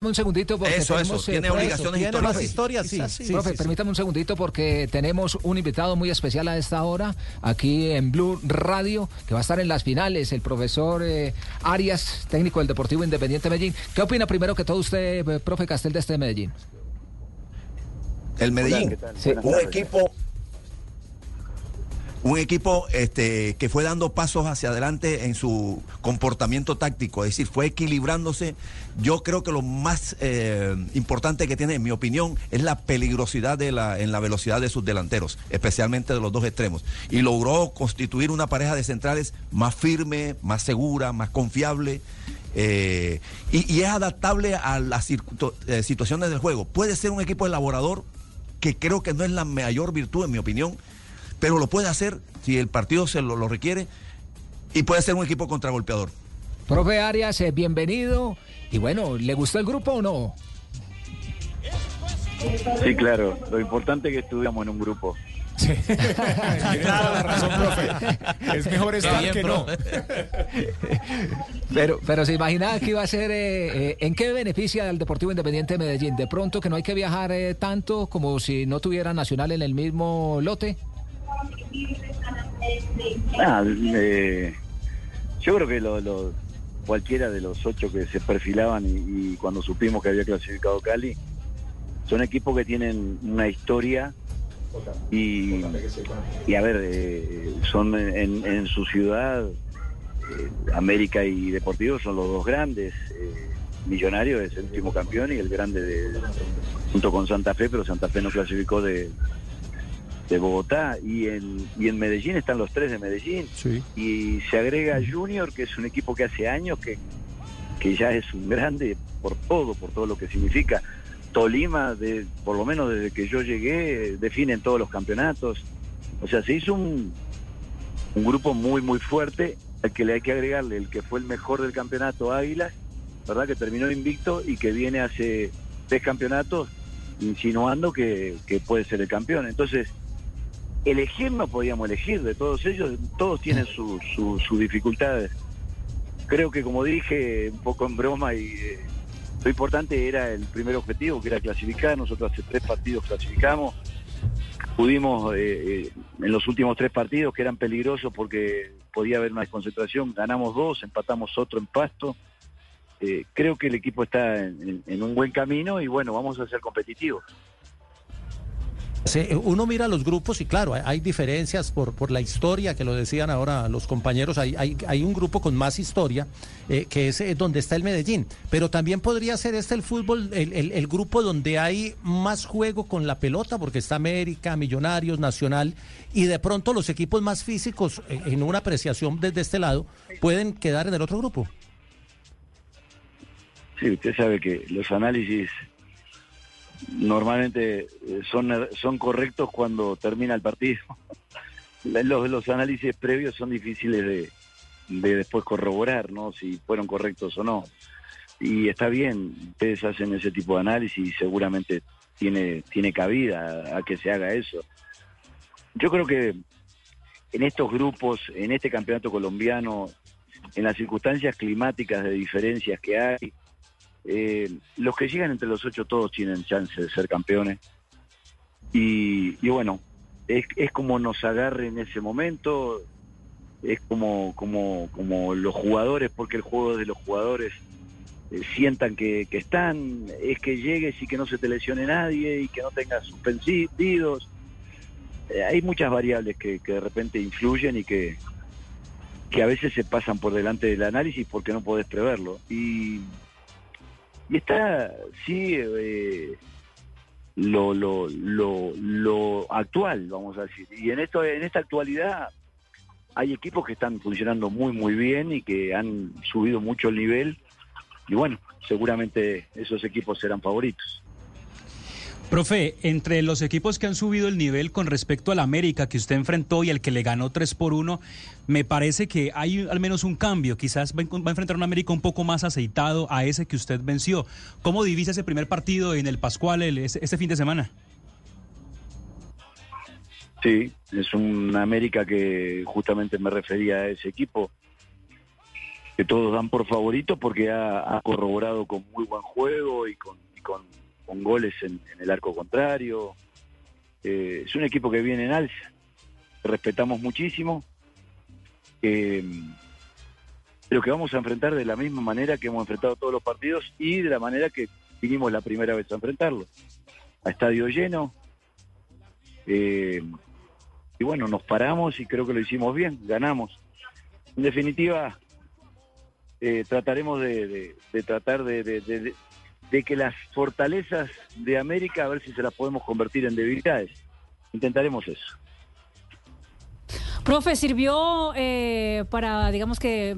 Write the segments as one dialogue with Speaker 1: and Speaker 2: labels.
Speaker 1: Un segundito porque
Speaker 2: Eso,
Speaker 1: tenemos,
Speaker 2: eso,
Speaker 1: eh,
Speaker 2: tiene
Speaker 1: profe,
Speaker 2: obligaciones
Speaker 1: tiene
Speaker 2: históricas.
Speaker 1: más
Speaker 3: historias, sí,
Speaker 1: Quizás
Speaker 3: sí,
Speaker 1: profe,
Speaker 3: sí, sí.
Speaker 1: permítame un segundito porque tenemos un invitado muy especial a esta hora aquí en Blue Radio que va a estar en las finales, el profesor eh, Arias, técnico del Deportivo Independiente Medellín. ¿Qué opina primero que todo usted, eh, profe Castel, de este Medellín?
Speaker 2: El Medellín,
Speaker 1: Sí.
Speaker 2: un equipo, un equipo este, que fue dando pasos hacia adelante en su comportamiento táctico, es decir, fue equilibrándose. Yo creo que lo más eh, importante que tiene, en mi opinión, es la peligrosidad de la, en la velocidad de sus delanteros, especialmente de los dos extremos. Y logró constituir una pareja de centrales más firme, más segura, más confiable. eh, y, es adaptable a las eh, situaciones del juego. Puede ser un equipo elaborador, que creo que no es la mayor virtud, en mi opinión, pero lo puede hacer si el partido se lo, lo requiere y puede ser un equipo contragolpeador.
Speaker 1: Profe Arias, eh, bienvenido. Y bueno, ¿le gustó el grupo o no?
Speaker 4: Sí, claro. Lo importante es que estuviéramos en un grupo.
Speaker 3: Tiene toda la razón, profe. Es mejor estar que no.
Speaker 1: Pero, pero se imaginaba que iba a ser, eh, eh, ¿en qué beneficia al Deportivo Independiente de Medellín? De pronto que no hay que viajar eh, tanto como si no tuviera Nacional en el mismo lote.
Speaker 4: Ah, yo creo que lo, cualquiera de los ocho que se perfilaban y, cuando supimos que había clasificado Cali, son equipos que tienen una historia y, y a ver, eh, son en, en su ciudad, eh, América y Deportivo son los dos grandes. eh, Millonario es el último campeón y el grande de, junto con Santa Fe, pero Santa Fe no clasificó de, de Bogotá y en, y en Medellín están los tres de Medellín
Speaker 3: Sí.
Speaker 4: y se agrega Junior que es un equipo que hace años que, que ya es un grande por todo, por todo lo que significa. Tolima, de, por lo menos desde que yo llegué, definen todos los campeonatos. O sea, se hizo un, un grupo muy, muy fuerte al que le hay que agregarle el que fue el mejor del campeonato, Águilas, ¿verdad? Que terminó invicto y que viene hace tres campeonatos insinuando que, que puede ser el campeón. Entonces, elegir no podíamos elegir de todos ellos, todos tienen sus su, dificultades. Creo que como dije un poco en broma y eh, lo importante era el primer objetivo, que era clasificar, nosotros hace tres partidos clasificamos, pudimos eh, eh, en los últimos tres partidos que eran peligrosos porque podía haber una desconcentración, ganamos dos, empatamos otro en pasto. Creo que el equipo está en un buen camino y bueno, vamos a ser competitivos.
Speaker 3: Uno mira los grupos y claro, hay, diferencias por, por la historia, que lo decían ahora los compañeros, hay, hay, hay un grupo con más historia, eh, que es eh, donde está el Medellín, pero también podría ser este el fútbol, el, el- el grupo donde hay más juego con la pelota, porque está América, Millonarios, Nacional, y de pronto los equipos más físicos, eh, en una apreciación desde este lado, pueden quedar en el otro grupo.
Speaker 4: Sí, usted sabe que los análisis normalmente eh, son, son correctos cuando termina el partido. Los, los análisis previos son difíciles de, de después corroborar, ¿no? Si fueron correctos o no. Y está bien, ustedes hacen ese tipo de análisis y seguramente tiene, tiene cabida a que se haga eso. Yo creo que en estos grupos, en este campeonato colombiano, en las circunstancias climáticas de diferencias que hay, eh, los que llegan entre los ocho todos tienen chance de ser campeones. Y, y bueno, es, es como nos agarre en ese momento, es como, como, como los jugadores, porque el juego de los jugadores eh, sientan que, que están, es que llegues y que no se te lesione nadie y que no tengas suspendidos. Eh, hay muchas variables que, que de repente influyen y que, que a veces se pasan por delante del análisis porque no podés preverlo. Y, y está, sí, eh, lo, lo, lo, lo actual, vamos a decir. Y en, esto, en esta actualidad hay equipos que están funcionando muy, muy bien y que han subido mucho el nivel. Y bueno, seguramente esos equipos serán favoritos.
Speaker 5: Profe, entre los equipos que han subido el nivel con respecto al América que usted enfrentó y al que le ganó 3 por 1, me parece que hay al menos un cambio. Quizás va a enfrentar un América un poco más aceitado a ese que usted venció. ¿Cómo divisa ese primer partido en el Pascual el- este fin de semana?
Speaker 4: Sí, es un América que justamente me refería a ese equipo. que todos dan por favorito porque ha, corroborado con muy buen juego y con, con, goles en, el arco contrario. Eh, es un equipo que viene en alza, respetamos muchísimo, eh, pero que vamos a enfrentar de la misma manera que hemos enfrentado todos los partidos y de la manera que vinimos la primera vez a enfrentarlo. A estadio lleno. Eh, y bueno, nos paramos y creo que lo hicimos bien, ganamos. En definitiva, eh, trataremos de, tratar de, de, que las fortalezas de América, a ver si se las podemos convertir en debilidades. Intentaremos eso.
Speaker 6: Profe, ¿sirvió eh, para, digamos que,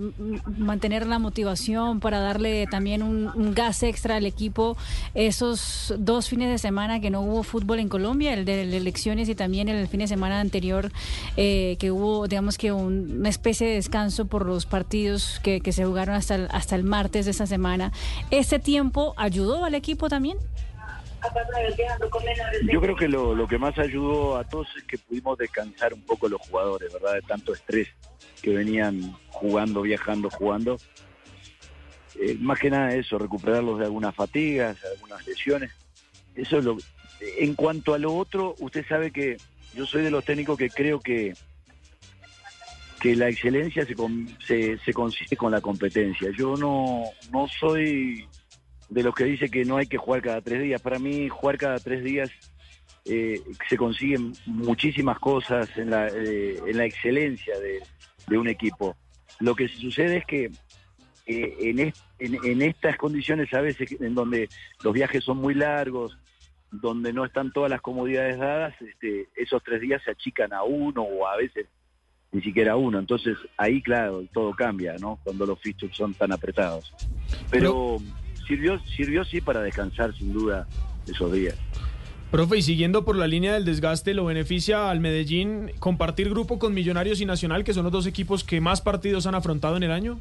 Speaker 6: mantener la motivación, para darle también un, gas extra al equipo esos dos fines de semana que no hubo fútbol en Colombia, el de elecciones y también el fin de semana anterior eh, que hubo, digamos que, una especie de descanso por los partidos que, se jugaron hasta el, hasta el martes de esa semana? ¿Ese tiempo ayudó al equipo también?
Speaker 4: Yo creo que lo, que más ayudó a todos es que pudimos descansar un poco los jugadores, ¿verdad? De tanto estrés que venían jugando, viajando, jugando. Eh, más que nada eso, recuperarlos de algunas fatigas, algunas lesiones. Eso es lo. En cuanto a lo otro, usted sabe que yo soy de los técnicos que creo que que la excelencia se, se, se consigue con la competencia. Yo no, no soy de los que dice que no hay que jugar cada tres días. Para mí, jugar cada tres días eh, se consiguen muchísimas cosas en la, eh, en la excelencia de, un equipo. Lo que sucede es que eh, en, en, estas condiciones a veces en donde los viajes son muy largos, donde no están todas las comodidades dadas, este, esos tres días se achican a uno o a veces ni siquiera uno. Entonces ahí, claro, todo cambia, ¿no? Cuando los fixtures son tan apretados. Pero sirvió, sirvió sí para descansar sin duda esos días.
Speaker 7: Profe, y siguiendo por la línea del desgaste, ¿lo beneficia al Medellín compartir grupo con Millonarios y Nacional, que son los dos equipos que más partidos han afrontado en el año?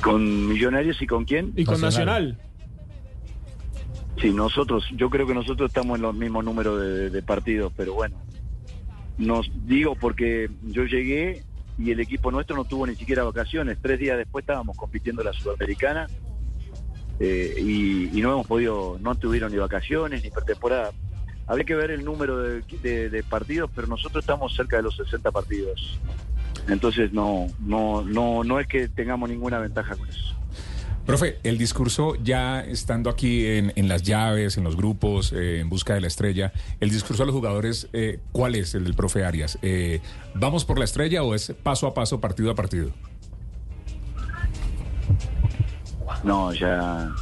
Speaker 4: ¿Con Millonarios y con quién?
Speaker 7: Y con Nacional.
Speaker 4: Sí, nosotros, yo creo que nosotros estamos en los mismos números de, de partidos, pero bueno, nos digo porque yo llegué y el equipo nuestro no tuvo ni siquiera vacaciones. Tres días después estábamos compitiendo la Sudamericana eh, y, no hemos podido, no tuvieron ni vacaciones ni pretemporada. Habría que ver el número de, partidos, pero nosotros estamos cerca de los 60 partidos. Entonces no, no, no, no es que tengamos ninguna ventaja con eso.
Speaker 8: Profe, el discurso ya estando aquí en, las llaves, en los grupos, eh, en busca de la estrella, el discurso de los jugadores, eh, ¿cuál es el del profe Arias? Eh, ¿Vamos por la estrella o es paso a paso, partido a partido?
Speaker 4: No, ya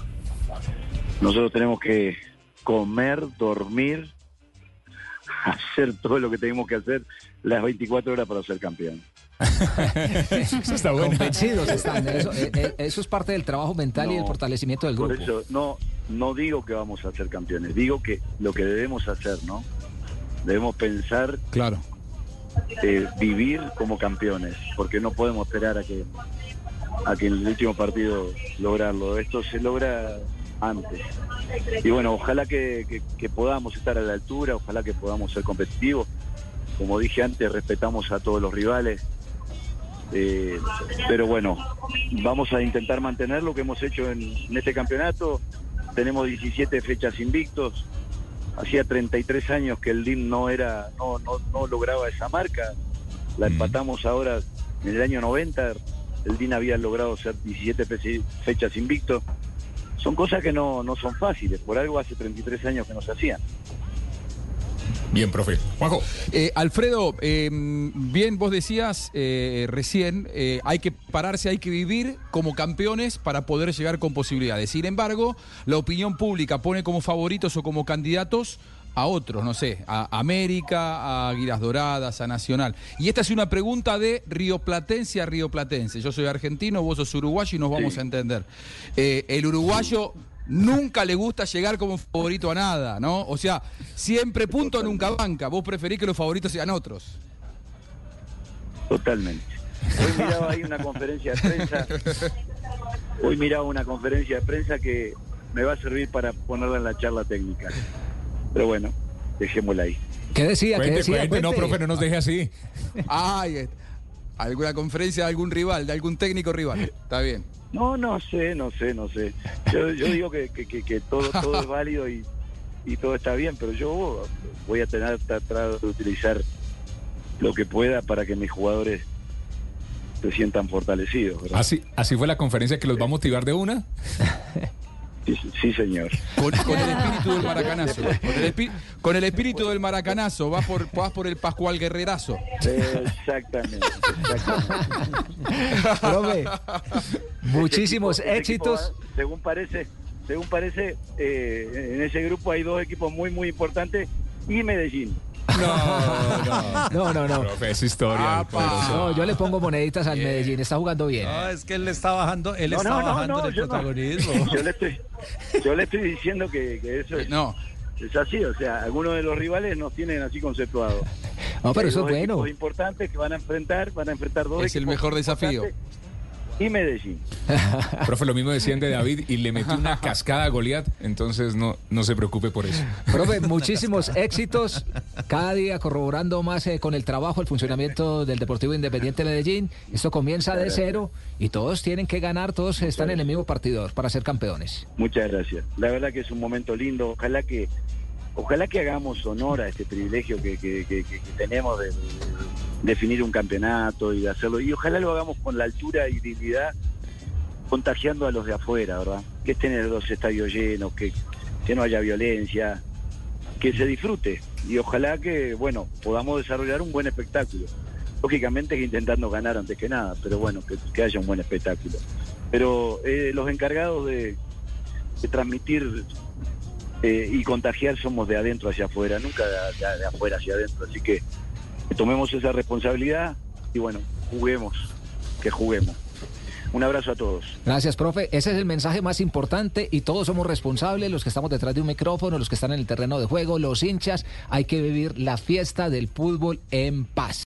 Speaker 4: nosotros tenemos que comer, dormir, hacer todo lo que tenemos que hacer las 24 horas para ser campeón.
Speaker 1: eso está bueno. Convencidos están. Eso, eh, eh, eso, es parte del trabajo mental y el fortalecimiento del grupo.
Speaker 4: Por eso, no, no digo que vamos a ser campeones, digo que lo que debemos hacer, ¿no? Debemos pensar.
Speaker 8: Claro.
Speaker 4: Eh, vivir como campeones, porque no podemos esperar a que a que en el último partido lograrlo. Esto se logra antes. Y bueno, ojalá que podamos estar a la altura, ojalá que podamos ser competitivos. Como dije antes, respetamos a todos los rivales, eh, pero bueno, vamos a intentar mantener lo que hemos hecho en, este campeonato. Tenemos 17 fechas invictos. Hacía 33 años que el DIM no era, no, no, lograba esa marca. La empatamos ahora en el año 90. El DIN había logrado ser 17 fechas invictos. Son cosas que no, no son fáciles. Por algo hace 33 años que no se hacían.
Speaker 8: Bien, profe. Juanjo.
Speaker 9: Eh, Alfredo, em, bien vos decías eh, recién, eh, hay que pararse, hay que vivir como campeones para poder llegar con posibilidades. Sin embargo, la opinión pública pone como favoritos o como candidatos a otros, no sé, a América, a Águilas Doradas, a Nacional. Y esta es una pregunta de rioplatense a rioplatense. Yo soy argentino, vos sos uruguayo y nos vamos a entender. el uruguayo nunca le gusta llegar como favorito a nada, ¿no? O sea, siempre punto, nunca banca. Vos preferís que los favoritos sean otros.
Speaker 4: Totalmente. Hoy miraba ahí una conferencia de prensa. Hoy miraba una conferencia de prensa que me va a servir para ponerla en la charla técnica. Pero bueno, dejémosla ahí.
Speaker 1: ¿Qué decía? ¿Qué decía?
Speaker 8: No, profe, no nos deje así.
Speaker 9: Ay, ¿Alguna conferencia de algún rival, de algún técnico rival? Está bien.
Speaker 4: No, no sé, no sé, no sé. Yo, yo digo que, que, que- que todo, todo es válido y, y todo está bien, pero yo voy a tener tratar de utilizar lo que pueda para que mis jugadores se sientan fortalecidos. ¿verdad?
Speaker 8: Así, así fue la conferencia que los va a motivar de una.
Speaker 4: Sí, sí, señor.
Speaker 9: Con, con el espíritu del maracanazo. Con el, espi- con el espíritu del maracanazo. Vas por, vas por el Pascual Guerrerazo.
Speaker 4: Exactamente, exactamente.
Speaker 1: Muchísimos
Speaker 4: equipo-
Speaker 1: éxitos.
Speaker 4: equipo, según parece, según parece, eh, en ese grupo hay dos equipos muy, muy importantes y Medellín.
Speaker 1: No, no, no.
Speaker 8: Profe, es historia. Poderoso.
Speaker 1: No, yo le pongo moneditas al Medellín, está jugando bien.
Speaker 3: No, es que él le está bajando, él
Speaker 4: No,
Speaker 3: está
Speaker 4: no, no,
Speaker 3: bajando
Speaker 4: no,
Speaker 3: en el
Speaker 4: yo no.
Speaker 3: protagonismo.
Speaker 4: Yo le estoy, yo le estoy diciendo que, que eso es,
Speaker 9: No.
Speaker 4: es así, o sea, algunos de los rivales nos tienen así conceptuados.
Speaker 1: No, pero
Speaker 4: Hay
Speaker 1: eso es bueno.
Speaker 4: importantes que van a enfrentar, van a enfrentar dos
Speaker 9: Es el mejor desafío.
Speaker 4: Y Medellín.
Speaker 8: Profe, lo mismo decían de David y le metió una cascada a Goliat, entonces no, no se preocupe por eso.
Speaker 1: Profe, muchísimos éxitos. Cada día corroborando más eh, con el trabajo, el funcionamiento del Deportivo Independiente de Medellín. Esto comienza de cero y todos tienen que ganar, todos están en el mismo partidor para ser campeones.
Speaker 4: Muchas gracias. La verdad que es un momento lindo. Ojalá que ojalá que hagamos honor a este privilegio que, que- que- que- tenemos de definir un campeonato y de hacerlo. Y ojalá lo hagamos con la altura y dignidad, contagiando a los de afuera, ¿verdad? Que estén en los estadios llenos, que, que no haya violencia, que se disfrute. Y ojalá que, bueno, podamos desarrollar un buen espectáculo. Lógicamente que intentando ganar antes que nada, pero bueno, que, que haya un buen espectáculo. Pero eh, los encargados de, transmitir eh, y contagiar somos de adentro hacia afuera, nunca de- de afuera hacia adentro. Así que, que tomemos esa responsabilidad y bueno, juguemos, que juguemos. Un abrazo a todos.
Speaker 1: Gracias, profe. Ese es el mensaje más importante y todos somos responsables, los que estamos detrás de un micrófono, los que están en el terreno de juego, los hinchas. Hay que vivir la fiesta del fútbol en paz.